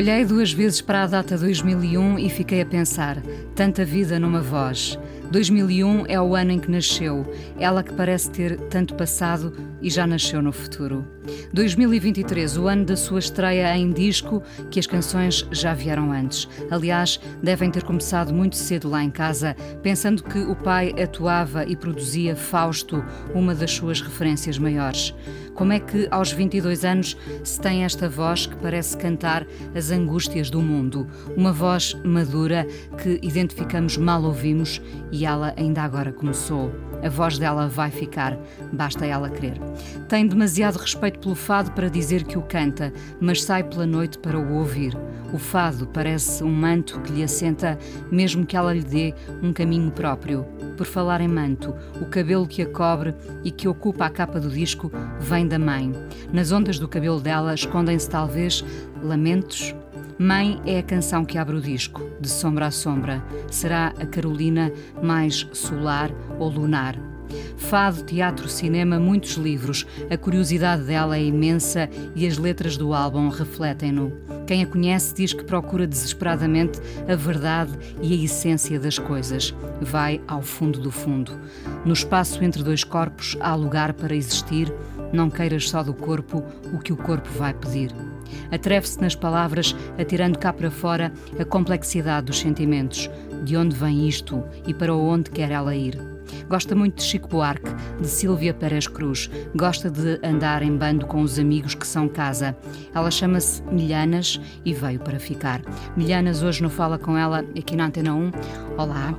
Olhei duas vezes para a data 2001 e fiquei a pensar: tanta vida numa voz. 2001 é o ano em que nasceu, ela que parece ter tanto passado e já nasceu no futuro. 2023, o ano da sua estreia em disco, que as canções já vieram antes. Aliás, devem ter começado muito cedo lá em casa, pensando que o pai atuava e produzia Fausto, uma das suas referências maiores. Como é que aos 22 anos se tem esta voz que parece cantar as angústias do mundo? Uma voz madura que identificamos mal ouvimos e ela ainda agora começou. A voz dela vai ficar, basta ela querer. Tem demasiado respeito pelo fado para dizer que o canta, mas sai pela noite para o ouvir. O fado parece um manto que lhe assenta, mesmo que ela lhe dê um caminho próprio. Por falar em manto, o cabelo que a cobre e que ocupa a capa do disco vem da mãe. Nas ondas do cabelo dela escondem-se talvez lamentos, Mãe é a canção que abre o disco, de sombra a sombra. Será a Carolina mais solar ou lunar? Fado, teatro, cinema, muitos livros. A curiosidade dela é imensa e as letras do álbum refletem-no. Quem a conhece diz que procura desesperadamente a verdade e a essência das coisas. Vai ao fundo do fundo. No espaço entre dois corpos há lugar para existir. Não queiras só do corpo o que o corpo vai pedir. Atreve-se nas palavras, atirando cá para fora a complexidade dos sentimentos. De onde vem isto e para onde quer ela ir? Gosta muito de Chico Buarque, de Silvia Pérez Cruz. Gosta de andar em bando com os amigos que são casa. Ela chama-se Milhanas e veio para ficar. Milhanas hoje não fala com ela aqui na Antena 1. Olá.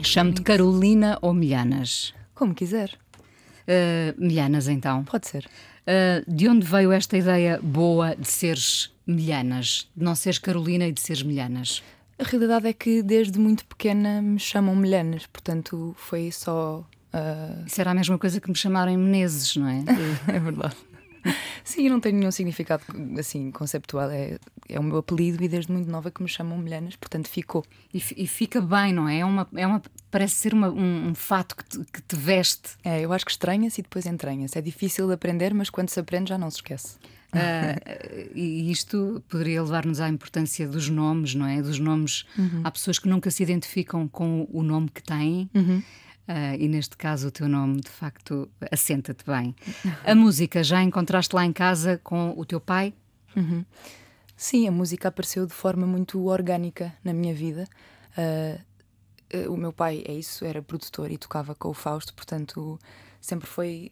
Chamo-te Carolina ou Milhanas? Como quiser. Uh, Milhanas, então. Pode ser. Uh, de onde veio esta ideia boa de seres milhanas, de não seres Carolina e de seres milhanas? A realidade é que desde muito pequena me chamam milhanas, portanto foi só. Uh... Isso era a mesma coisa que me chamarem Menezes, não é? é verdade. Sim, não tem nenhum significado assim conceptual. É, é o meu apelido e desde muito nova que me chamam Milhanas, portanto ficou. E, e fica bem, não é? É uma, é uma, parece ser uma, um, um, fato que te, que te veste. É, eu acho que estranha-se e depois entranha-se. É difícil de aprender, mas quando se aprende já não se esquece. Uh, e isto poderia levar-nos à importância dos nomes, não é? Dos nomes. Uhum. Há pessoas que nunca se identificam com o nome que têm. Uhum. Uh, e neste caso o teu nome de facto assenta-te bem. A música já encontraste lá em casa com o teu pai? Uhum. Sim, a música apareceu de forma muito orgânica na minha vida. Uh, uh, o meu pai é isso, era produtor e tocava com o Fausto, portanto sempre foi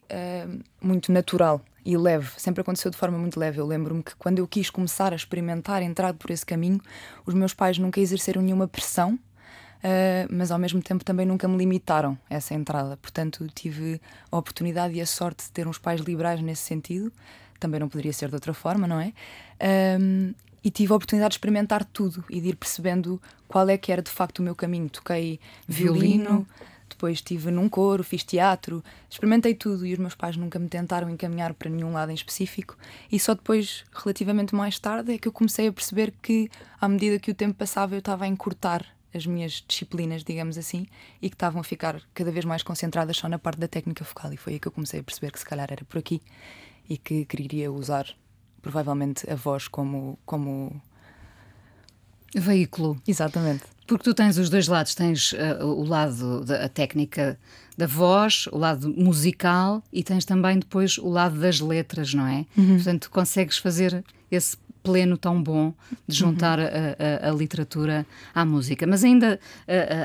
muito natural e leve, sempre aconteceu de forma muito leve. Eu lembro-me que quando eu quis começar a experimentar, entrar por esse caminho, os meus pais nunca exerceram nenhuma pressão uh, mas ao mesmo tempo também nunca me limitaram essa entrada. Portanto, tive a oportunidade e a sorte de ter uns pais liberais nesse sentido. Também não poderia ser de outra forma, não é? Um, e tive a oportunidade de experimentar tudo e de ir percebendo qual é que era de facto o meu caminho. Toquei violino, violino depois estive num coro, fiz teatro, experimentei tudo e os meus pais nunca me tentaram encaminhar para nenhum lado em específico. E só depois, relativamente mais tarde, é que eu comecei a perceber que, à medida que o tempo passava, eu estava a encurtar as minhas disciplinas, digamos assim, e que estavam a ficar cada vez mais concentradas só na parte da técnica focal. E foi aí que eu comecei a perceber que se calhar era por aqui e que queria usar provavelmente a voz como. como... Veículo. Exatamente. Porque tu tens os dois lados, tens uh, o lado da técnica da voz, o lado musical e tens também depois o lado das letras, não é? Uhum. Portanto, consegues fazer esse pleno tão bom de juntar uhum. a, a, a, literatura à música. Mas ainda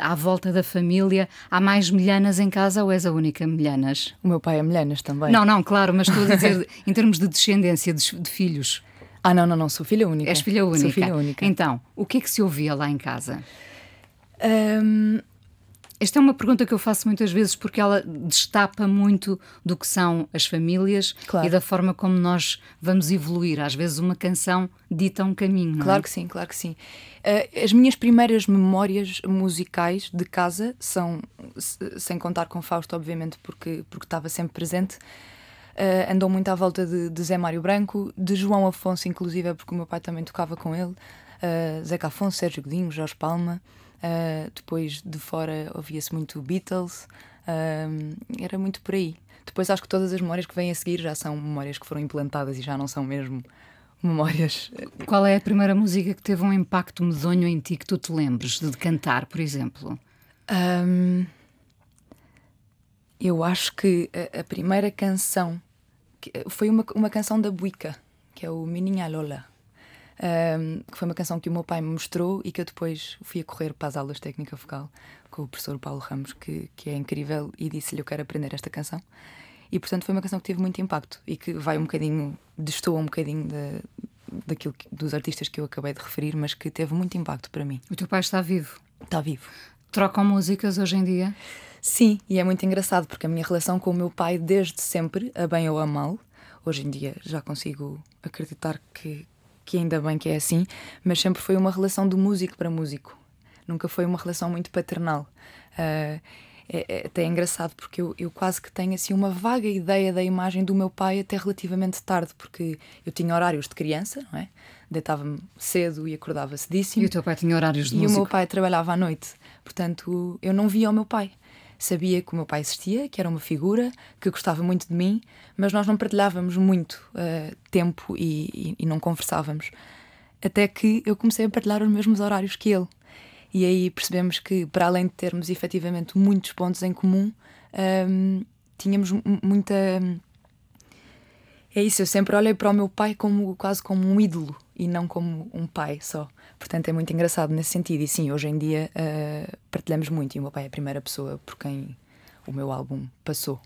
à volta da família, há mais milhanas em casa ou és a única milhanas? O meu pai é milhanas também. Não, não, claro, mas estou a dizer em termos de descendência de, de filhos. Ah, não, não, não, sou filha única. És filha única. Sou filha única. Então, o que é que se ouvia lá em casa? Um, Esta é uma pergunta que eu faço muitas vezes porque ela destapa muito do que são as famílias Claro. e da forma como nós vamos evoluir. Às vezes uma canção dita um caminho, não Claro é? que sim, claro que sim. Eh, as minhas primeiras memórias musicais de casa são, se- sem contar com Fausto, obviamente, porque, porque estava sempre presente, eh, andou muito à volta de, de Zé Mário Branco, de João Afonso, inclusive, porque o meu pai também tocava com ele, eh, Zeca Afonso, Sérgio Godinho, Jorge Palma. Eh, depois de fora ouvia-se muito Beatles, eh, era muito por aí. Depois acho que todas as memórias que vêm a seguir já são memórias que foram implantadas e já não são mesmo memórias Qual é a primeira música que teve um impacto medonho em ti que tu te lembres de cantar, por exemplo? Ahm, eu acho que a, a primeira canção que- foi uma, uma canção da Buica, que é o Mininha Lola. Ahm, que foi uma canção que o meu pai me mostrou e que eu depois fui a correr para as aulas de técnica vocal com o professor Paulo Ramos, que, que é incrível, e disse-lhe eu quero aprender esta canção. E portanto foi uma canção que teve muito impacto e que vai um bocadinho, destoa um bocadinho da, daquilo que- dos artistas que eu acabei de referir, mas que teve muito impacto para mim. O teu pai está vivo. Está vivo. Trocam músicas hoje em dia? Sim, e é muito engraçado porque a minha relação com o meu pai, desde sempre, a bem ou a mal, hoje em dia já consigo acreditar que, que ainda bem que é assim, mas sempre foi uma relação de músico para músico. Nunca foi uma relação muito paternal. Ah, é, é até engraçado porque eu, eu quase que tenho assim uma vaga ideia da imagem do meu pai até relativamente tarde, porque eu tinha horários de criança, não é? Deitava-me cedo e acordava cedíssimo. E o teu pai tinha horários de E o músico? meu pai trabalhava à noite, portanto eu não via o meu pai. Sabia que o meu pai existia, que era uma figura, que gostava muito de mim, mas nós não partilhávamos muito eh, tempo e, e- e não conversávamos. Até que eu comecei a partilhar os mesmos horários que ele. E aí percebemos que, para além de termos efetivamente muitos pontos em comum, ahm, tínhamos mu- muita. É isso, eu sempre olhei para o meu pai como quase como um ídolo e não como um pai só. Portanto, é muito engraçado nesse sentido. E sim, hoje em dia ah, partilhamos muito. E o meu pai é a primeira pessoa por quem o meu álbum passou.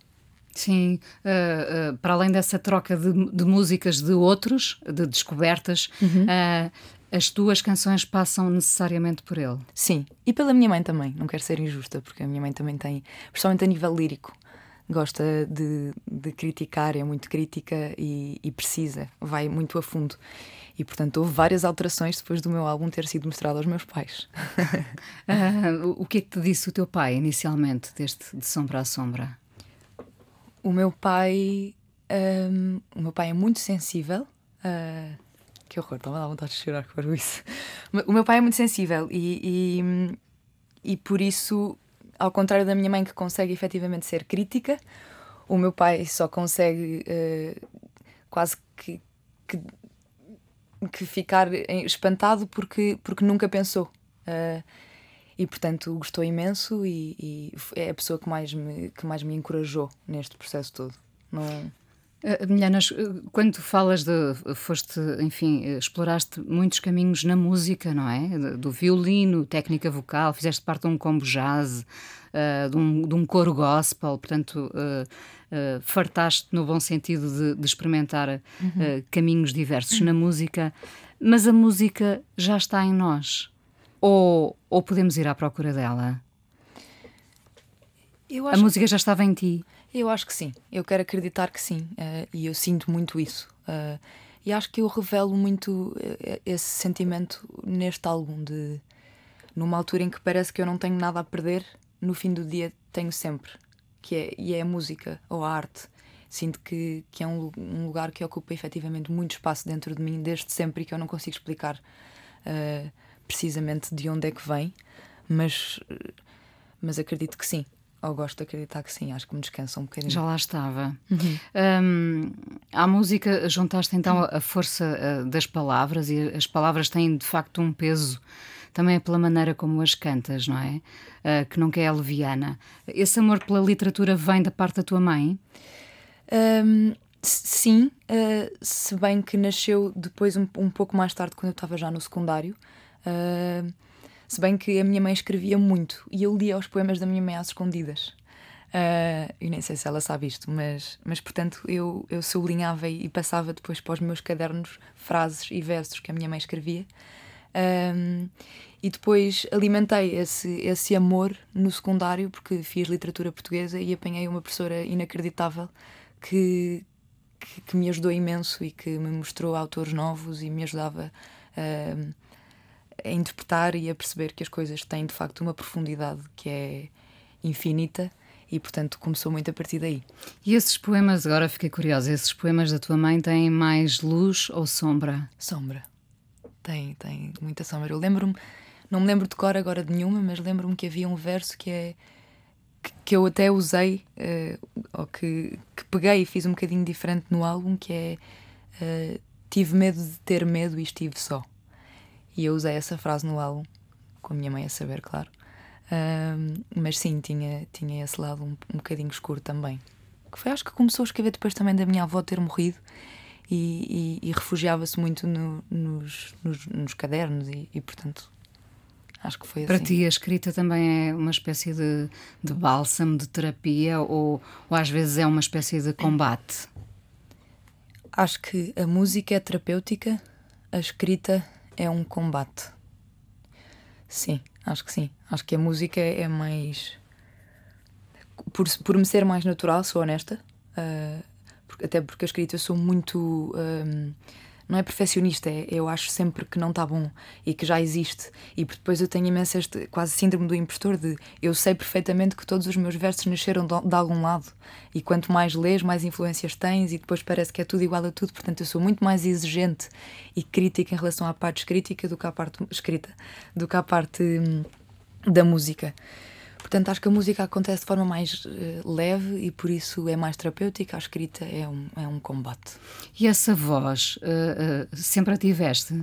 Sim, uh, uh, para além dessa troca de, de músicas de outros, de descobertas, uh, as tuas canções passam necessariamente por ele. Sim, e pela minha mãe também. Não quero ser injusta, porque a minha mãe também tem, principalmente a nível lírico, gosta de, de criticar, é muito crítica e, e precisa, vai muito a fundo. E portanto houve várias alterações depois do meu álbum ter sido mostrado aos meus pais. Uh, o- que é que te disse o teu pai inicialmente, deste De Sombra a Sombra? O meu pai. hum, o meu pai é muito sensível. ah, que horror, estava a dar vontade de chorar com isso. O meu pai é muito sensível e, e, hum, e por isso, ao contrário da minha mãe, que consegue efetivamente ser crítica, o meu pai só consegue ah, quase que, que, que ficar espantado porque, porque nunca pensou. Ah, e portanto gostou imenso e, e é a pessoa que mais me, que mais me encorajou neste processo todo. Não, Uh, Milhanas, uh, quando tu falas de. foste, enfim, uh, exploraste muitos caminhos na música, não é? Do violino, técnica vocal, fizeste parte de um combo jazz, de, um, de um coro gospel, portanto, fartaste no bom sentido de, de experimentar uh, caminhos diversos na música, mas a música já está em nós. Ou, ou podemos ir à procura dela? A música já estava em ti. Eu acho que sim, eu quero acreditar que sim, eh, e eu sinto muito isso. eh, e acho que eu revelo muito eh, esse sentimento neste álbum, de numa altura em que parece que eu não tenho nada a perder, no fim do dia tenho sempre, que é, e é a música ou a arte. Sinto que, que é um, um lugar que ocupa efetivamente muito espaço dentro de mim, desde sempre, e que eu não consigo explicar eh, precisamente de onde é que vem, mas, mas acredito que sim. Ou gosto de acreditar que sim, acho que me descansa um bocadinho. Já lá estava. Hum, à música juntaste então a força uh, das palavras e as palavras têm de facto um peso também é pela maneira como as cantas, não é? Uh, que nunca é leviana. Esse amor pela literatura vem da parte da tua mãe? S- sim, uh, se bem que nasceu depois um, um pouco mais tarde, quando eu estava já no secundário. Uh, se bem que a minha mãe escrevia muito e eu lia os poemas da minha mãe às escondidas. Uh, eu nem sei se ela sabe isto, mas, mas portanto eu, eu sublinhava e passava depois para os meus cadernos frases e versos que a minha mãe escrevia. Um, e depois alimentei esse, esse amor no secundário, porque fiz literatura portuguesa e apanhei uma professora inacreditável que, que, que me ajudou imenso e que me mostrou autores novos e me ajudava uh, a interpretar e a perceber que as coisas têm de facto uma profundidade que é infinita e portanto começou muito a partir daí. E esses poemas, agora fiquei curiosa, esses poemas da tua mãe têm mais luz ou sombra? Sombra. Tem, tem muita sombra. Eu lembro-me não me lembro de cor agora de nenhuma, mas lembro-me que havia um verso que é que, que eu até usei, uh, ou que, que peguei e fiz um bocadinho diferente no álbum, que é uh, tive medo de ter medo e estive só. E eu usei essa frase no álbum, com a minha mãe a saber, claro. Uh, mas sim, tinha, tinha esse lado um, um bocadinho escuro também. Que foi, acho que começou a escrever depois também da minha avó ter morrido e, e, e refugiava-se muito no, nos, nos, nos, cadernos e, e, portanto, Acho que foi Para assim. ti, a escrita também é uma espécie de, de bálsamo, de terapia, ou, ou às vezes é uma espécie de combate? Acho que a música é terapêutica, a escrita é um combate. Sim, acho que sim. Acho que a música é mais. Por, por me ser mais natural, sou honesta. Uh, até porque a escrita eu sou muito. Um, não é perfeccionista, é eu acho sempre que não está bom e que já existe. E depois eu tenho imenso este quase síndrome do impostor de eu sei perfeitamente que todos os meus versos nasceram de, de algum lado. E quanto mais lês, mais influências tens e depois parece que é tudo igual a tudo. Portanto, eu sou muito mais exigente e crítica em relação à parte escrita do que à parte escrita, do que à parte hum, da música. Portanto, acho que a música acontece de forma mais uh, leve e por isso é mais terapêutica. A escrita é um, é um combate. E essa voz uh, uh, sempre a tiveste?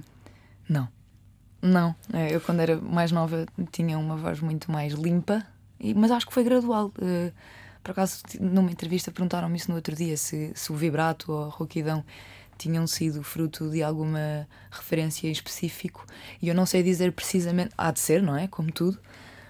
Não. Não. É, eu, quando era mais nova, tinha uma voz muito mais limpa, mas acho que foi gradual. por acaso, numa entrevista, perguntaram-me isso no outro dia: se, se o vibrato ou a rouquidão tinham sido fruto de alguma referência em específico. E eu não sei dizer precisamente. Há de ser, não é? Como tudo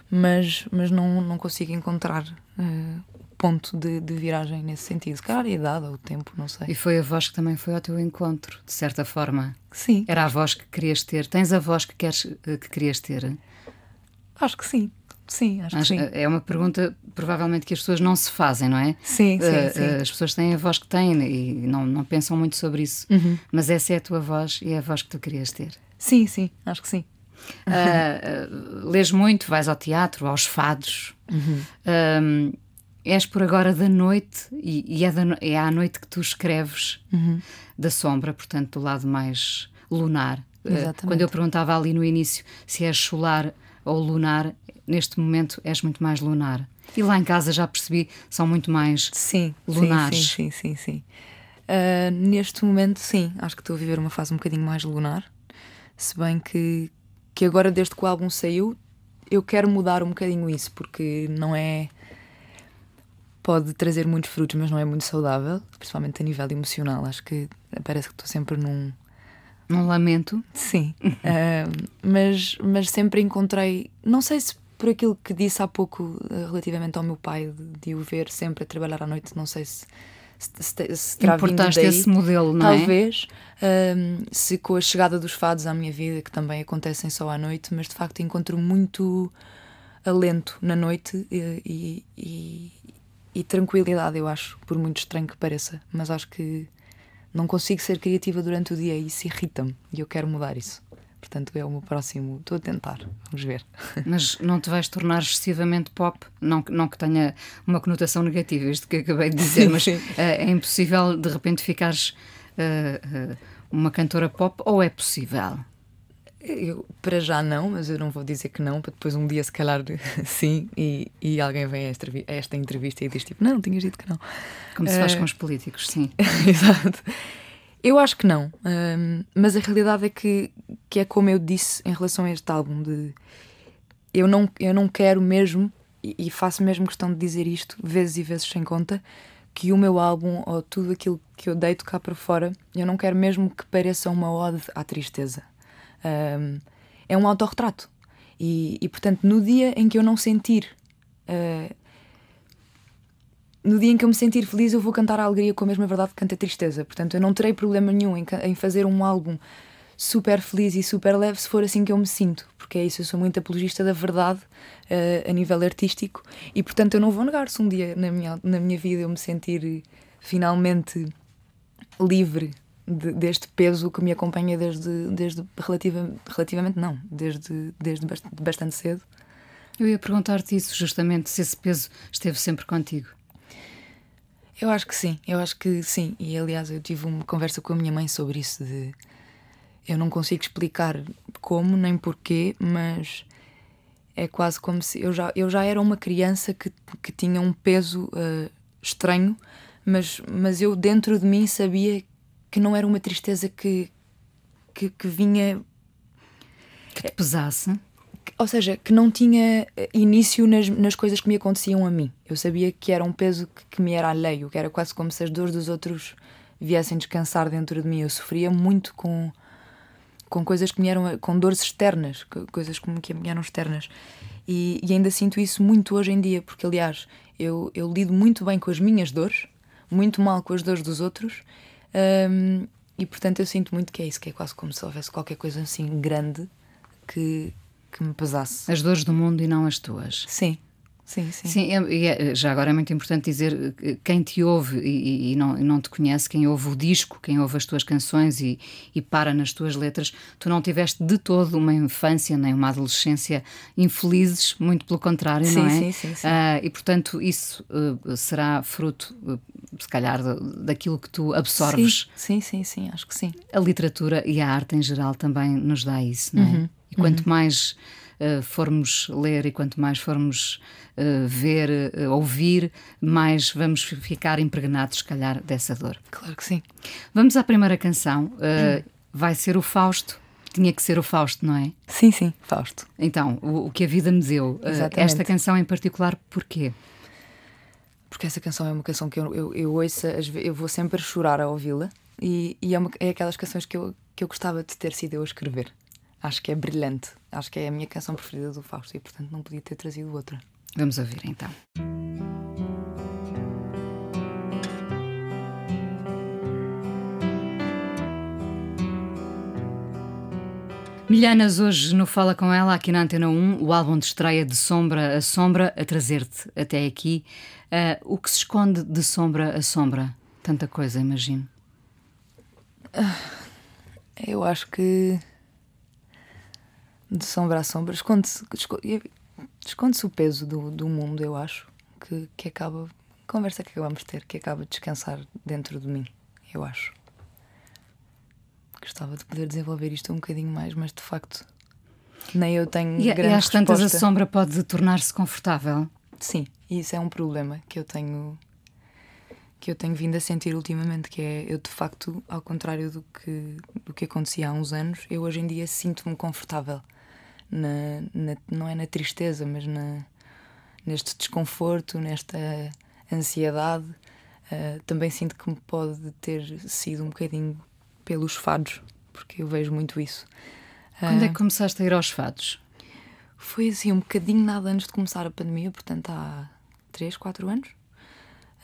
mas, mas não, não consigo encontrar uh, ponto de, de, viragem nesse sentido. Se calhar a idade ou o tempo, não sei. E foi a voz que também foi ao teu encontro, de certa forma. Sim. Era a voz que querias ter. Tens a voz que, queres, eh, que querias ter? Acho que sim. Sim, acho, acho, que sim. É uma pergunta provavelmente que as pessoas não se fazem, não é? Sim, sim, uh, sim. As pessoas têm a voz que têm e não, não pensam muito sobre isso. Uhum. Mas essa é a tua voz e é a voz que tu querias ter. Sim, sim, acho que sim. Uh, uh, lês muito, vais ao teatro, aos fados. Uhum. Uh, és por agora da noite e, e é, da, é, à noite que tu escreves uhum. da sombra, portanto, do lado mais lunar. Exatamente. quando eu perguntava ali no início se és solar ou lunar, neste momento és muito mais lunar. E lá em casa já percebi, são muito mais sim, lunares. Sim, sim, sim, sim. sim. neste momento, sim, acho que estou a viver uma fase um bocadinho mais lunar. Se bem que, que agora, desde que o álbum saiu, eu quero mudar um bocadinho isso, porque não é. Pode trazer muitos frutos, mas não é muito saudável, principalmente a nível emocional. Acho que parece que estou sempre num. Num lamento? Sim. uh, mas, mas sempre encontrei. Não sei se por aquilo que disse há pouco uh, relativamente ao meu pai, de, de o ver sempre a trabalhar à noite, não sei se se, se terá Importaste daí, esse modelo, não talvez, é? Talvez, um, se com a chegada dos fados à minha vida, que também acontecem só à noite, mas de facto encontro muito alento na noite e, e, e, e tranquilidade, eu acho, por muito estranho que pareça. Mas acho que não consigo ser criativa durante o dia e isso irrita-me e eu quero mudar isso. Portanto, é o meu próximo. Estou a tentar, vamos ver. Mas não te vais tornar excessivamente pop? Não, não que tenha uma conotação negativa, isto que acabei de dizer, sim, mas sim. é impossível de repente ficares uh, uh, uma cantora pop ou é possível? Eu, para já não, mas eu não vou dizer que não, para depois um dia se calhar sim e, e alguém vem a esta, a esta entrevista e diz tipo, não, tinhas dito que não. Como se faz uh, com os políticos, sim. Exato. Eu acho que não, um, mas a realidade é que, que é como eu disse em relação a este álbum de eu não, eu não quero mesmo, e, faço mesmo questão de dizer isto vezes e vezes sem conta, que o meu álbum ou tudo aquilo que eu deito cá para fora, eu não quero mesmo que pareça uma ode à tristeza. Um, é um autorretrato. E, e, portanto, no dia em que eu não sentir uh, no dia em que eu me sentir feliz, eu vou cantar a alegria com a mesma verdade que canta a tristeza. Portanto, eu não terei problema nenhum em, em fazer um álbum super feliz e super leve se for assim que eu me sinto, porque é isso, eu sou muito apologista da verdade uh, a nível artístico e portanto eu não vou negar se um dia na minha, na minha vida eu me sentir finalmente livre de, deste peso que me acompanha desde, desde relativa, relativamente não, desde, desde bastante cedo. Eu ia perguntar-te isso justamente, se esse peso esteve sempre contigo. Eu acho que sim, eu acho que sim. E aliás, eu tive uma conversa com a minha mãe sobre isso de eu não consigo explicar como nem porquê, mas é quase como se eu já, eu já era uma criança que, que tinha um peso uh, estranho, mas, mas eu dentro de mim sabia que não era uma tristeza que, que, que vinha. que te pesasse ou seja, que não tinha eh, início nas, nas coisas que me aconteciam a mim. Eu sabia que era um peso que, que me era alheio, que era quase como se as dores dos outros viessem descansar dentro de mim. Eu sofria muito com, com coisas que me eram, com dores externas, coisas como que me eram externas. E, e, ainda sinto isso muito hoje em dia, porque aliás, eu, eu lido muito bem com as minhas dores, muito mal com as dores dos outros. Um, e portanto eu sinto muito que é isso, que é quase como se houvesse qualquer coisa assim grande que, que me pesasse. As dores do mundo e não as tuas. Sim. Sim, sim. Sim, é, já agora é muito importante dizer quem te ouve e, e, não, e, não, te conhece, quem ouve o disco, quem ouve as tuas canções e, e, para nas tuas letras, tu não tiveste de todo uma infância nem uma adolescência infelizes, muito pelo contrário, sim, não é? Sim, sim, sim. Uh, e portanto isso uh, será fruto, uh, se calhar, daquilo que tu absorves. Sim, sim, sim, sim, acho que sim. A literatura e a arte em geral também nos dá isso, não é? Uhum. Quanto uhum. mais uh, formos ler e quanto mais formos uh, ver, uh, ouvir, mais vamos ficar impregnados, se calhar, dessa dor. Claro que sim. Vamos à primeira canção. Hum. Vai ser o Fausto. Tinha que ser o Fausto, não é? Sim, sim, Fausto. Então, o, o que a vida me deu. esta canção em particular, porquê? Porque essa canção é uma canção que eu, eu, eu ouço, eu vou sempre chorar a ouvi-la. E, e é, uma, é aquelas canções que eu, que eu gostava de ter sido eu a escrever acho que é brilhante. Acho que é a minha canção preferida do Fausto e, portanto, não podia ter trazido outra. Vamos ouvir então. Milhanas hoje no Fala Com Ela, aqui na Antena 1, o álbum de estreia de Sombra a Sombra, a trazer-te até aqui. Uh, o que se esconde de Sombra a Sombra? Tanta coisa, imagino. Eu acho que de sombra a sombra, esconde-se esconde o peso do, do mundo, eu acho, que, que acaba. Conversa que acabamos de ter, que acaba de descansar dentro de mim, eu acho. Gostava de poder desenvolver isto um bocadinho mais, mas de facto nem eu tenho e, grande E às resposta. tantas a sombra pode tornar-se confortável? Sim, e isso é um problema que eu tenho que eu tenho vindo a sentir ultimamente, que é eu de facto, ao contrário do que, do que acontecia há uns anos, eu hoje em dia sinto-me confortável na, na, não é na tristeza, mas na, neste desconforto, nesta ansiedade. Uh, também sinto que me pode ter sido um bocadinho pelos fados, porque eu vejo muito isso. Quando uh, é que começaste a ir aos fados? Foi assim, um bocadinho nada antes de começar a pandemia, portanto há 3, 4 anos.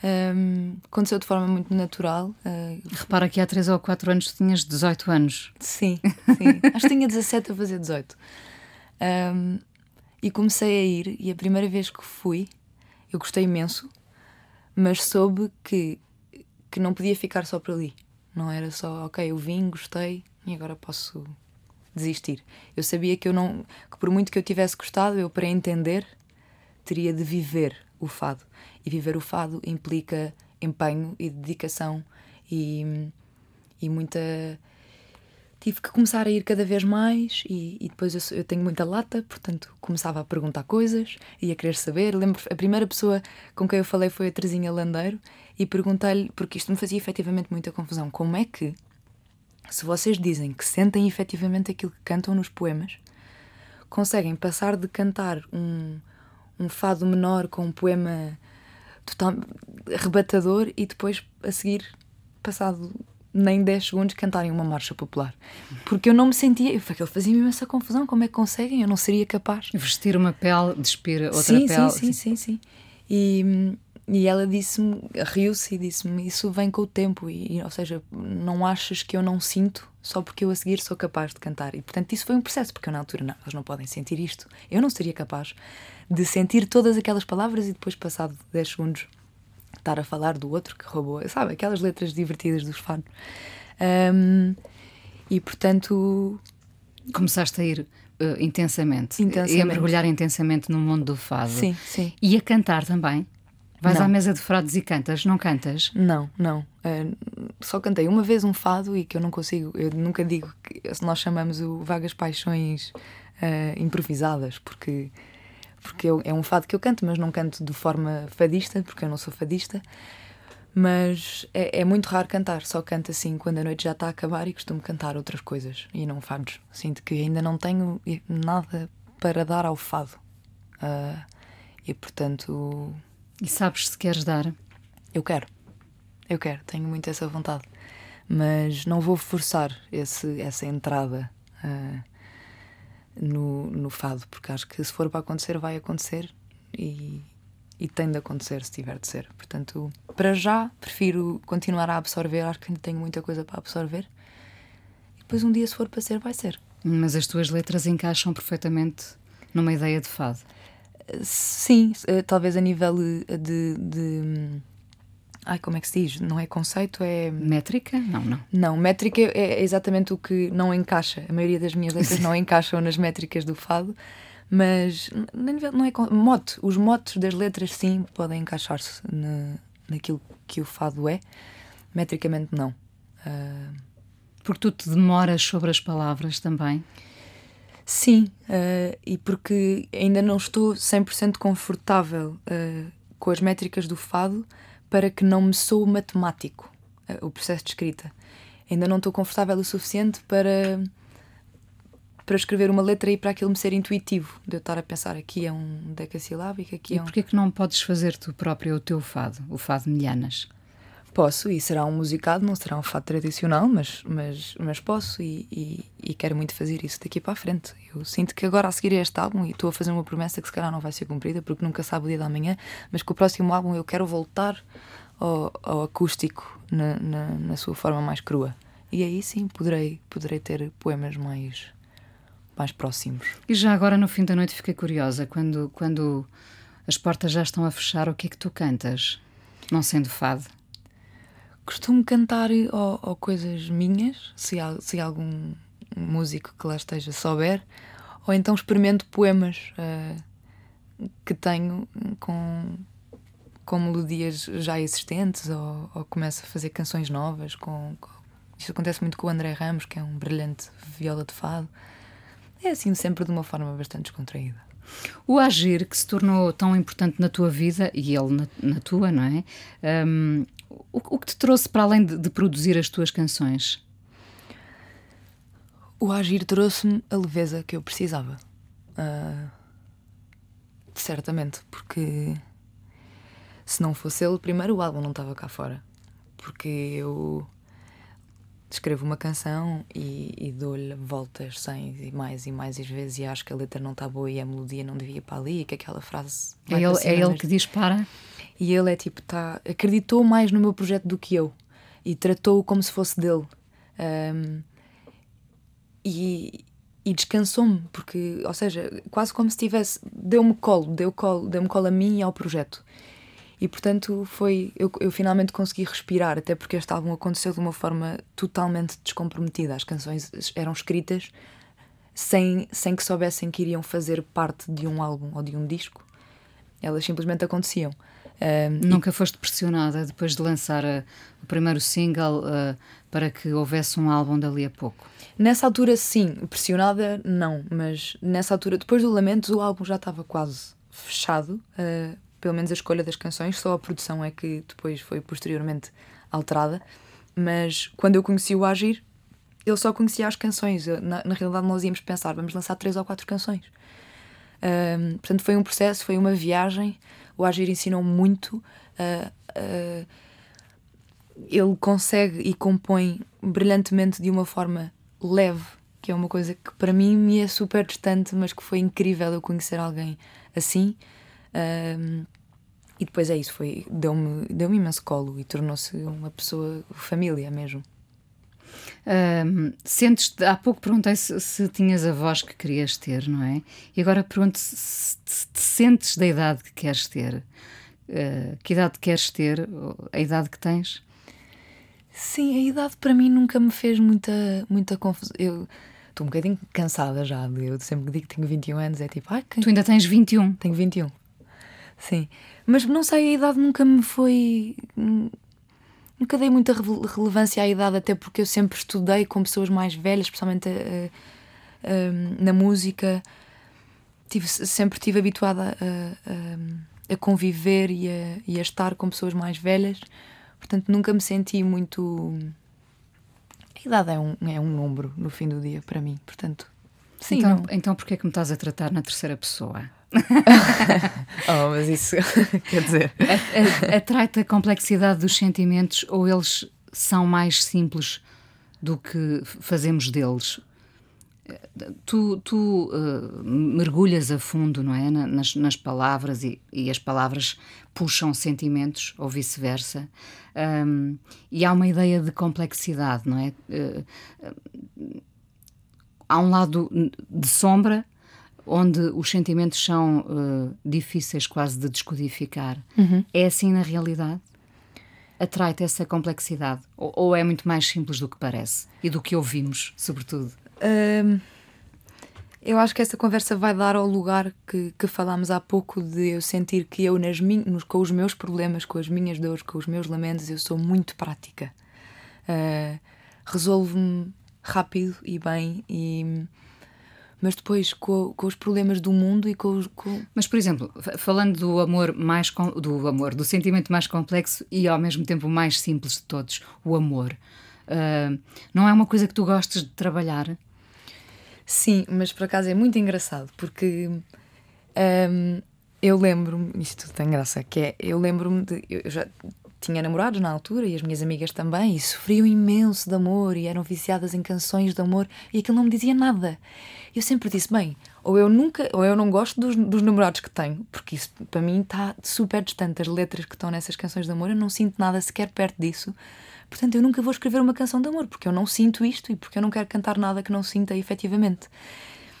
Um, aconteceu de forma muito natural. Uh, Repara que há 3 ou 4 anos tinhas 18 anos. Sim, sim. Acho que tinha 17 a fazer 18. Um, e comecei a ir, e a primeira vez que fui, eu gostei imenso, mas soube que, que não podia ficar só por ali. Não era só, ok, eu vim, gostei e agora posso desistir. Eu sabia que eu não, que por muito que eu tivesse gostado, eu para entender teria de viver o fado. E viver o fado implica empenho e dedicação e, e muita tive que começar a ir cada vez mais e, e depois eu, eu, tenho muita lata, portanto começava a perguntar coisas e a querer saber. Lembro, a primeira pessoa com quem eu falei foi a Terezinha Landeiro e perguntei-lhe, porque isto me fazia efetivamente muita confusão, como é que, se vocês dizem que sentem efetivamente aquilo que cantam nos poemas, conseguem passar de cantar um, um fado menor com um poema total arrebatador e depois a seguir, passado nem 10 segundos cantarem uma marcha popular. Porque eu não me sentia. Ele fazia-me imensa confusão. Como é que conseguem? Eu não seria capaz. Vestir uma pele, despir outra sim, pele. Sim, sim, sim, sim. E, e ela disse-me, riu-se e disse-me: Isso vem com o tempo, e, ou seja, não achas que eu não sinto só porque eu a seguir sou capaz de cantar. E portanto, isso foi um processo, porque eu na altura, não, elas não podem sentir isto. Eu não seria capaz de sentir todas aquelas palavras e depois, passado 10 segundos, estar a falar do outro que roubou, sabe? Aquelas letras divertidas dos fanos. Um, e portanto. Começaste a ir uh, intensamente, intensamente. E a mergulhar intensamente no mundo do fado. Sim, sim. E a cantar também? Vais Não. à mesa de frados e cantas? Não cantas? Não, não. Uh, só cantei uma vez um fado e que eu não consigo. Eu nunca digo que nós chamamos o Vagas Paixões uh, improvisadas, porque, porque eu, é um fado que eu canto, mas não canto de forma fadista, porque eu não sou fadista. Mas é, é muito raro cantar, só canto assim quando a noite já está a acabar e costumo cantar outras coisas e não fados. Sinto que ainda não tenho nada para dar ao fado. Uh, e portanto. E sabes se queres dar? Eu quero. Eu quero, tenho muito essa vontade. Mas não vou forçar esse, essa entrada uh, no, no fado, porque acho que se for para acontecer, vai acontecer e, e tem de acontecer se tiver de ser. Portanto, para já, prefiro continuar a absorver, acho que ainda tenho muita coisa para absorver. E depois, um dia, se for para ser, vai ser. Mas as tuas letras encaixam perfeitamente numa ideia de fado. Sim, talvez a nível de, de, Ai, como é que se diz? Não é conceito, é. Métrica? Não, não. Não, métrica é exatamente o que não encaixa. A maioria das minhas letras não encaixam nas métricas do fado, mas não é. Mote. Os motes das letras, sim, podem encaixar-se na, naquilo que o fado é. Metricamente, não. Uh... Porque tu te demoras sobre as palavras também? Sim, uh, e porque ainda não estou 100% confortável uh, com as métricas do fado para que não me soe matemático uh, o processo de escrita. Ainda não estou confortável o suficiente para para escrever uma letra e para aquilo me ser intuitivo, de eu estar a pensar aqui é um decassilábico, aqui e é um... porquê que não podes fazer tu próprio o teu fado, o fado milhanas? Posso, e será um musicado, não será um fado tradicional, mas, mas, mas posso e, e, e, quero muito fazer isso daqui para a frente. Eu sinto que agora a seguir a este álbum, e estou a fazer uma promessa que se calhar não vai ser cumprida, porque nunca sabe o dia da manhã, mas que o próximo álbum eu quero voltar ao, ao acústico na, na, na, sua forma mais crua. E aí sim poderei, poderei ter poemas mais, mais próximos. E já agora no fim da noite fiquei curiosa, quando, quando as portas já estão a fechar, o que é que tu cantas? Não sendo fado? Costumo cantar ou, ou coisas minhas, se, se algum músico que lá esteja souber, ou então experimento poemas uh, que tenho com, com melodias já existentes, ou, ou começo a fazer canções novas. Com, com, Isto acontece muito com o André Ramos, que é um brilhante viola de fado. É assim, sempre de uma forma bastante descontraída. O agir, que se tornou tão importante na tua vida, e ele na, na tua, não é? Um, o, o, que te trouxe para além de, de produzir as tuas canções? O agir trouxe-me a leveza que eu precisava. Uh, certamente, porque se não fosse ele, primeiro o álbum não estava cá fora. Porque eu escrevo uma canção e, e dou-lhe voltas sem e mais e mais vezes e acho que a letra não está boa e a melodia não devia ir para ali e que aquela frase. É ele, é ele que dispara? E ele é tipo, tá, acreditou mais no meu projeto do que eu e tratou-o como se fosse dele. Um, e, e descansou-me, porque, ou seja, quase como se tivesse. deu-me colo, deu colo, deu-me colo a mim e ao projeto. E portanto foi. Eu, eu finalmente consegui respirar, até porque este álbum aconteceu de uma forma totalmente descomprometida. As canções eram escritas sem, sem que soubessem que iriam fazer parte de um álbum ou de um disco. Elas simplesmente aconteciam. Nunca e... foste pressionada depois de lançar a, o primeiro single uh, para que houvesse um álbum dali a pouco? Nessa altura, sim. Pressionada, não. Mas nessa altura, depois do Lamentos, o álbum já estava quase fechado. Pelo menos a escolha das canções. Só a produção é que depois foi posteriormente alterada. Mas quando eu conheci o Agir, ele só conhecia as canções. Na, na realidade, nós íamos pensar, vamos lançar três ou quatro canções. Um, portanto, foi um processo, foi uma viagem. O Agir ensinou muito. Uh, uh, ele consegue e compõe brilhantemente de uma forma leve, que é uma coisa que para mim me é super distante, mas que foi incrível eu conhecer alguém assim. Um, e depois é isso, foi deu-me deu imenso colo e tornou-se uma pessoa, família mesmo. Um, sentes há pouco perguntei se, se, tinhas a voz que querias ter, não é? E agora pergunto se, se, se te sentes da idade que queres ter. Uh, que idade queres ter? A idade que tens? Sim, a idade para mim nunca me fez muita, muita confusão. Eu estou um bocadinho cansada já. Eu sempre digo que tenho 21 anos, é tipo, ai, que... Tu ainda tens 21? Tenho 21. Sim. Mas não sei, a idade nunca me foi. Nunca dei muita relevância à idade, até porque eu sempre estudei com pessoas mais velhas, especialmente uh, uh, na música. Tive, sempre estive habituada a, a, a conviver e a, e a, estar com pessoas mais velhas, portanto nunca me senti muito. A idade é um, é um número no fim do dia para mim, portanto. Sim, então, não. então porquê é que me estás a tratar na terceira pessoa? oh, mas isso quer dizer. Atrai-te a complexidade dos sentimentos ou eles são mais simples do que fazemos deles? Tu, tu uh, mergulhas a fundo, não é? Nas, nas palavras e, e, as palavras puxam sentimentos ou vice-versa. Um, e há uma ideia de complexidade, não é? Uh, uh, há um lado de sombra onde os sentimentos são uh, difíceis quase de descodificar. Uhum. É assim na realidade? Atrai-te essa complexidade? Ou, ou, é muito mais simples do que parece? E do que ouvimos, sobretudo? Um, eu acho que essa conversa vai dar ao lugar que, que falámos há pouco de eu sentir que eu, nas min com os meus problemas, com as minhas dores, com os meus lamentos, eu sou muito prática. Uh, Resolvo-me rápido e bem e mas depois com, com, os problemas do mundo e com, com, Mas, por exemplo, falando do amor mais do amor, do sentimento mais complexo e ao mesmo tempo mais simples de todos, o amor, uh, não é uma coisa que tu gostes de trabalhar? Sim, mas por acaso é muito engraçado porque um, eu lembro-me, isto tem graça, que é, eu lembro-me de. Eu já tinha namorados na altura e as minhas amigas também, e sofriam imenso de amor e eram viciadas em canções de amor e aquilo não me dizia nada. Eu sempre disse, bem, ou eu nunca, ou eu não gosto dos, dos namorados que tenho, porque isso para mim está super distante. As letras que estão nessas canções de amor, eu não sinto nada sequer perto disso. Portanto, eu nunca vou escrever uma canção de amor, porque eu não sinto isto e porque eu não quero cantar nada que não sinta efetivamente.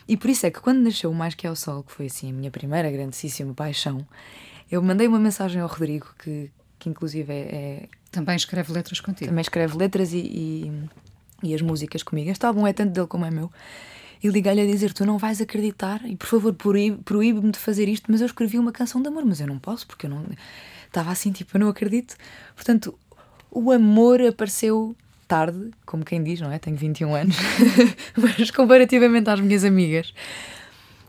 E por isso é que quando nasceu o Mais Que é o Sol, que foi assim a minha primeira grandíssima paixão, eu mandei uma mensagem ao Rodrigo, que, que inclusive é, é, Também escreve letras contigo. Também escreve letras e, e, e as músicas comigo. Este álbum é tanto dele como é meu. E liguei-lhe a dizer: Tu não vais acreditar e por favor proíbe-me de fazer isto. Mas eu escrevi uma canção de amor, mas eu não posso porque eu não. Estava assim, tipo, eu não acredito. Portanto, o amor apareceu tarde, como quem diz, não é? Tenho 21 anos, mas comparativamente às minhas amigas,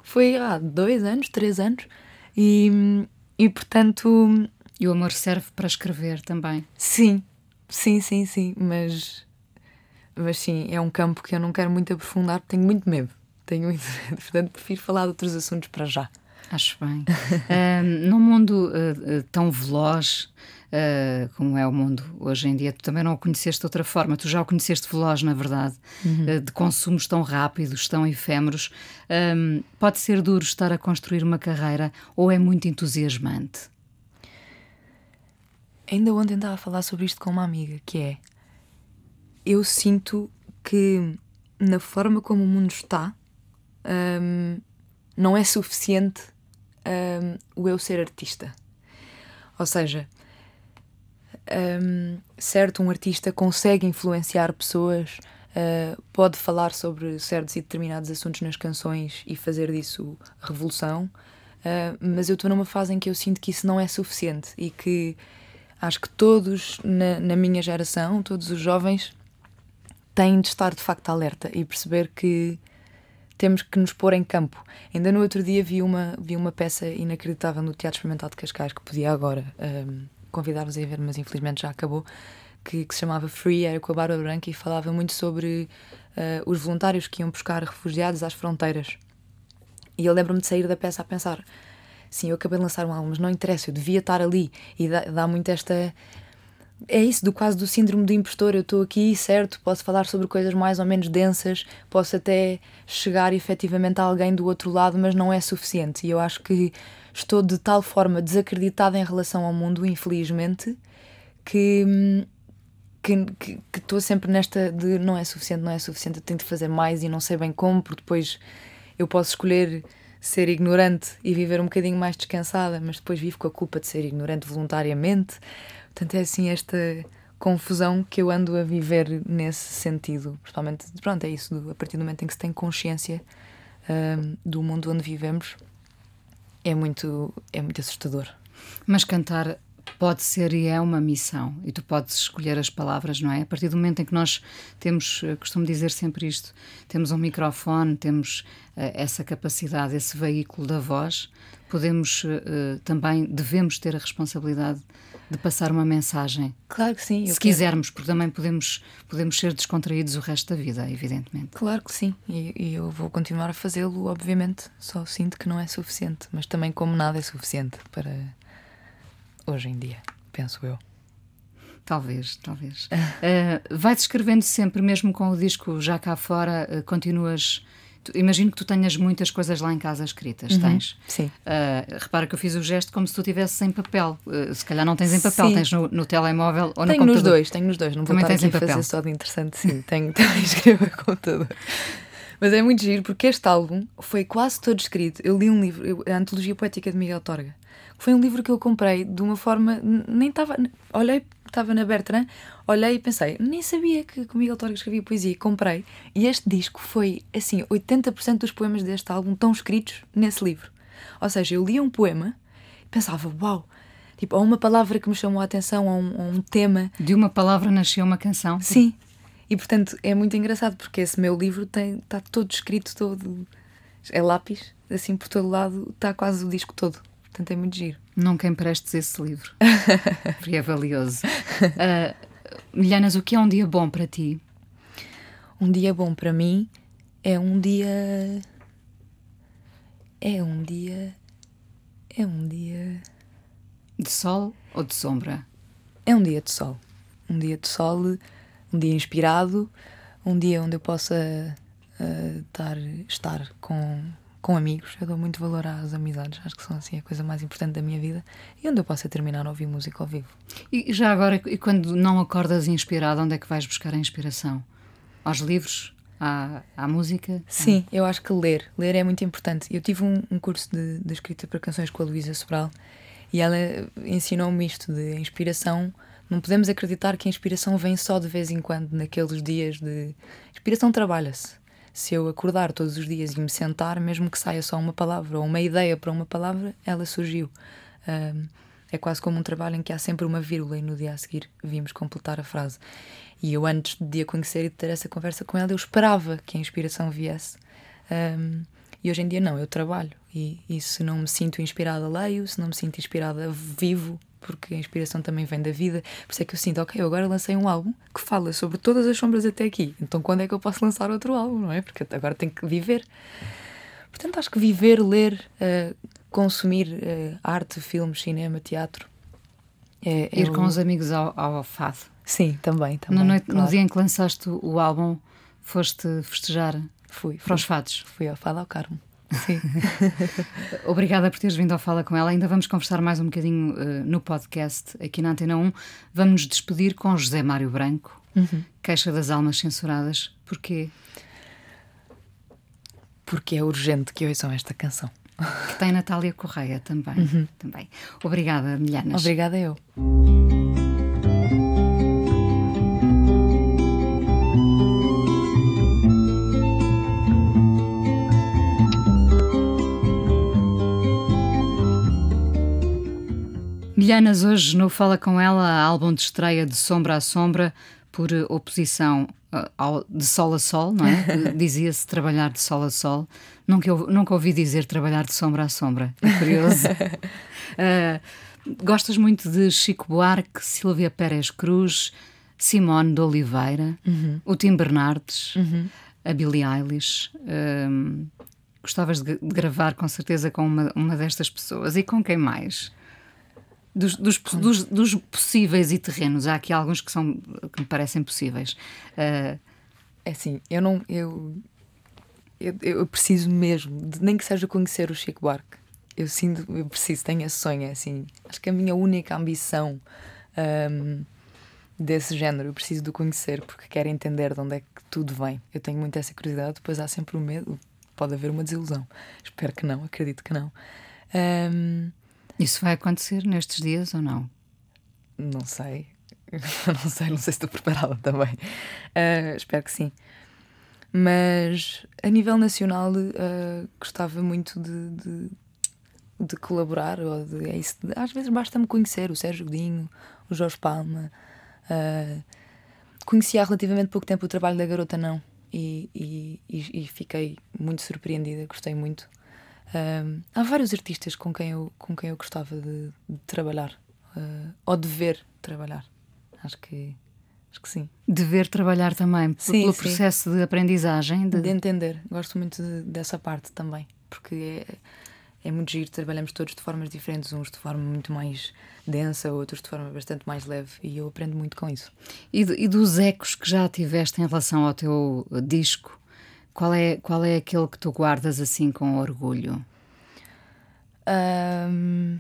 foi há dois anos, três anos, e, e portanto e o amor serve para escrever também. Sim, sim, sim, sim. Mas, mas sim, é um campo que eu não quero muito aprofundar porque tenho muito medo. Tenho muito medo. Portanto, prefiro falar de outros assuntos para já. Acho bem. uh, num mundo uh, tão veloz uh, como é o mundo hoje em dia, tu também não o conheceste de outra forma. Tu já o conheceste veloz, na verdade, uhum. de consumos tão rápidos, tão efêmeros. Pode ser duro estar a construir uma carreira ou é muito entusiasmante? Ainda ontem estava a falar sobre isto com uma amiga, que é eu sinto que na forma como o mundo está um, não é suficiente um, o eu ser artista. Ou seja, um, certo, um artista consegue influenciar pessoas, uh, pode falar sobre certos e determinados assuntos nas canções e fazer disso revolução, uh, mas eu estou numa fase em que eu sinto que isso não é suficiente e que Acho que todos na, na minha geração, todos os jovens, têm de estar de facto alerta e perceber que temos que nos pôr em campo. Ainda no outro dia vi uma, vi uma peça inacreditável no Teatro Experimental de Cascais, que podia agora um, convidar-vos a ver, mas infelizmente já acabou, que, que, se chamava Free, era com a Bárbara Branca e falava muito sobre uh, os voluntários que iam buscar refugiados às fronteiras. E eu lembro-me de sair da peça a pensar: sim, eu acabei de lançar um álbum, mas não interessa, eu devia estar ali. E dá, dá muito esta. é isso, do quase do síndrome do impostor. Eu estou aqui, certo, posso falar sobre coisas mais ou menos densas, posso até chegar efetivamente a alguém do outro lado, mas não é suficiente. E eu acho que estou de tal forma desacreditada em relação ao mundo, infelizmente, que que estou sempre nesta de não é suficiente, não é suficiente, eu tenho de fazer mais e não sei bem como, porque depois eu posso escolher ser ignorante e viver um bocadinho mais descansada, mas depois vivo com a culpa de ser ignorante voluntariamente. Portanto, é assim esta confusão que eu ando a viver nesse sentido. Principalmente, pronto, é isso, a partir do momento em que se tem consciência um, do mundo onde vivemos, é muito, é muito assustador. Mas cantar pode ser e é uma missão e tu podes escolher as palavras, não é? A partir do momento em que nós temos, eh, costumo dizer sempre isto, temos um microfone, temos uh, essa capacidade, esse veículo da voz, podemos uh, também, devemos ter a responsabilidade de passar uma mensagem. Claro que sim. Se quisermos, porque também podemos, podemos ser descontraídos o resto da vida, evidentemente. Claro que sim. E, e eu vou continuar a fazê-lo, obviamente. Só sinto que não é suficiente. Mas também, como nada é suficiente para hoje em dia, penso eu. Talvez, talvez. uh, Vai-te escrevendo sempre, mesmo com o disco já cá fora, uh, continuas imagino que tu tenhas muitas coisas lá em casa escritas, uhum, tens? Sim. Uh, repara que eu fiz o gesto como se tu tivesses em papel. Uh, se calhar não tens em papel, sim. tens no, no, telemóvel ou tenho no computador. Tenho nos dois, tenho nos dois. Não vou Também estar tens aqui fazer só de interessante, sim. tenho também escrevo no computador. Mas é muito giro porque este álbum foi quase todo escrito. Eu li um livro, a Antologia Poética de Miguel Torga. Foi um livro que eu comprei de uma forma. Nem estava. Olhei estava na Bertrand, olhei e pensei, nem sabia que, que o Miguel Torga escrevia poesia, comprei. E este disco foi, assim, 80% dos poemas deste álbum estão escritos nesse livro. Ou seja, eu lia um poema e pensava, uau, tipo, ou uma palavra que me chamou a atenção, ou um, ou um tema. De uma palavra nasceu uma canção. Sim. E portanto é muito engraçado porque esse meu livro tem, está todo escrito, todo. É lápis, assim por todo lado, está quase o disco todo. Portanto, é muito giro. Nunca emprestes esse livro, porque é valioso. Uh, Milhanas, o que é um dia bom para ti? Um dia bom para mim é um dia. É um dia. É um dia. De sol ou de sombra? É um dia de sol. Um dia de sol, um dia inspirado, um dia onde eu possa uh, tar, estar com com amigos. Eu dou muito valor às amizades, acho que são assim a coisa mais importante da minha vida e onde eu possa terminar a ouvir música ao vivo. E já agora, e quando não acordas inspirado, onde é que vais buscar a inspiração? Aos livros? À, à música? Sim, eu acho que ler. Ler é muito importante. Eu tive um, um curso de, de, escrita para canções com a Luísa Sobral e ela ensinou-me isto de inspiração. Não podemos acreditar que a inspiração vem só de vez em quando, naqueles dias de. Inspiração trabalha-se se eu acordar todos os dias e me sentar, mesmo que saia só uma palavra ou uma ideia para uma palavra, ela surgiu. Um, é quase como um trabalho em que há sempre uma vírgula e no dia a seguir vimos completar a frase. E eu, antes de a conhecer e de ter essa conversa com ela, eu esperava que a inspiração viesse. Um, e hoje em dia não, eu trabalho. E, e se não me sinto inspirada, leio. Se não me sinto inspirada, vivo porque a inspiração também vem da vida. Por isso é que eu sinto, ok, eu agora lancei um álbum que fala sobre todas as sombras até aqui. Então quando é que eu posso lançar outro álbum, não é? Porque agora tenho que viver. Portanto, acho que viver, ler, uh, consumir uh, arte, filmes, cinema, teatro. É, é Ir com os amigos ao, ao fado. Sim, também. também no, noite, claro. no dia em que lançaste o álbum, foste festejar fui, para os fados? Fui ao Fado ao Carmo. Sim. Obrigada por teres vindo ao Fala com ela. Ainda vamos conversar mais um bocadinho uh, no podcast aqui na Antena 1. Vamos nos despedir com José Mário Branco, uhum. Queixa das Almas Censuradas. Porquê? Porque é urgente que ouçam esta canção. Que tem Natália Correia também. Uhum. também. Obrigada, Milhanas. Obrigada eu. Milhanas hoje no Fala Com Ela, álbum de estreia de Sombra a Sombra, por oposição uh, ao, de sol a sol, não é? Dizia-se trabalhar de sol a sol. Nunca, nunca ouvi dizer trabalhar de sombra a sombra. É curioso. uh, gostas muito de Chico Buarque, Silvia Pérez Cruz, Simone de Oliveira, uhum. o Tim Bernardes, uhum. a Billie Eilish. Uh, gostavas de, de, gravar com certeza com uma, uma destas pessoas. E com quem mais? Dos, dos, dos, dos, possíveis e terrenos, há aqui alguns que, são, que me parecem possíveis. Uh... É assim, eu não. Eu, eu, eu, preciso mesmo, de, nem que seja conhecer o Chico Buarque. Eu sinto, eu preciso, tenho esse sonho, é assim. Acho que a minha única ambição um, desse género, eu preciso de conhecer porque quero entender de onde é que tudo vem. Eu tenho muito essa curiosidade, depois há sempre o medo, pode haver uma desilusão. Espero que não, acredito que não. Um, isso vai acontecer nestes dias ou não? Não sei. não sei, não sei se estou preparada também. Uh, espero que sim. Mas a nível nacional uh, gostava muito de, de, de, colaborar. Ou de, é isso, às vezes basta-me conhecer o Sérgio Godinho, o Jorge Palma. Uh, conheci há relativamente pouco tempo o trabalho da Garota Não e, e, e fiquei muito surpreendida, gostei muito. Uh, há vários artistas com quem eu, com quem eu gostava de, de trabalhar uh, ou de ver trabalhar. Acho que, acho que sim. De ver trabalhar também, sim, pelo sim. processo de aprendizagem. De... de entender. Gosto muito de, dessa parte também, porque é, é muito giro. Trabalhamos todos de formas diferentes, uns de forma muito mais densa, outros de forma bastante mais leve, e eu aprendo muito com isso. E, e dos ecos que já tiveste em relação ao teu disco? Qual é, qual é aquele que tu guardas assim com orgulho? Um...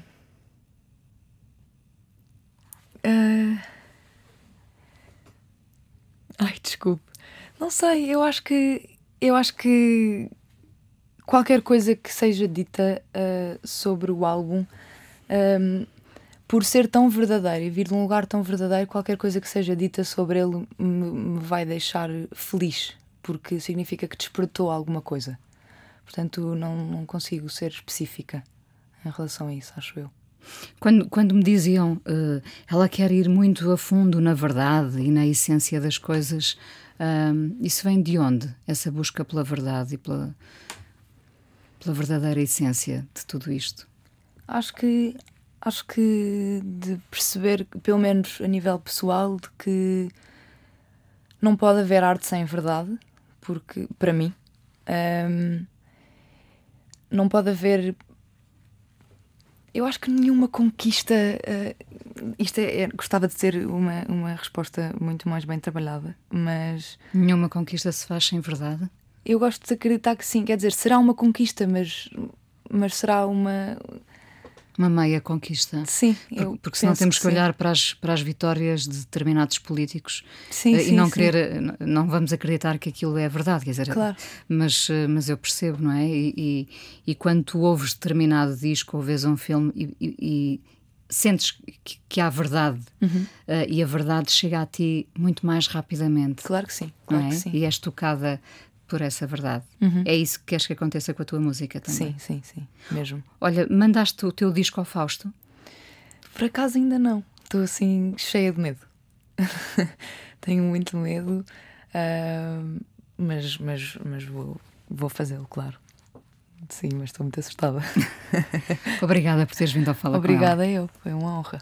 Uh... Ai, desculpe. Não sei, eu acho que eu acho que qualquer coisa que seja dita uh, sobre o álbum, um, por ser tão verdadeiro e vir de um lugar tão verdadeiro, qualquer coisa que seja dita sobre ele me, me vai deixar feliz porque significa que despertou alguma coisa. Portanto, não, não consigo ser específica em relação a isso, acho eu. Quando, quando me diziam uh, ela quer ir muito a fundo na verdade e na essência das coisas, uh, isso vem de onde? Essa busca pela verdade e pela, pela verdadeira essência de tudo isto? Acho que acho que de perceber, pelo menos a nível pessoal, de que não pode haver arte sem verdade porque, para mim, um, não pode haver. Eu acho que nenhuma conquista. Uh, isto é, é, gostava de ser uma, uma resposta muito mais bem trabalhada, mas. Nenhuma conquista se faz sem verdade? Eu gosto de acreditar que sim, quer dizer, será uma conquista, mas, mas será uma uma meia conquista. Sim, porque, porque senão temos que, que olhar para as, para as vitórias de determinados políticos sim, uh, sim, e não querer, eh, não vamos acreditar que aquilo é verdade, quer dizer, claro. mas, uh, mas eu percebo, não é? E, e, e, quando tu ouves determinado disco ou vês um filme e, e sentes que, que, há verdade uhum. uh, e a verdade chega a ti muito mais rapidamente. Claro que sim, claro é? que sim. E és tocada por essa verdade. Uhum. É isso que queres que aconteça com a tua música também? Sim, sim, sim, mesmo. Olha, mandaste o teu disco ao Fausto? Por acaso ainda não. Estou assim cheia de medo. Tenho muito medo, uh, mas, mas, mas vou, vou fazê-lo, claro. Sim, mas estou muito assustada. Obrigada por teres vindo a falar Obrigada eu, foi uma honra.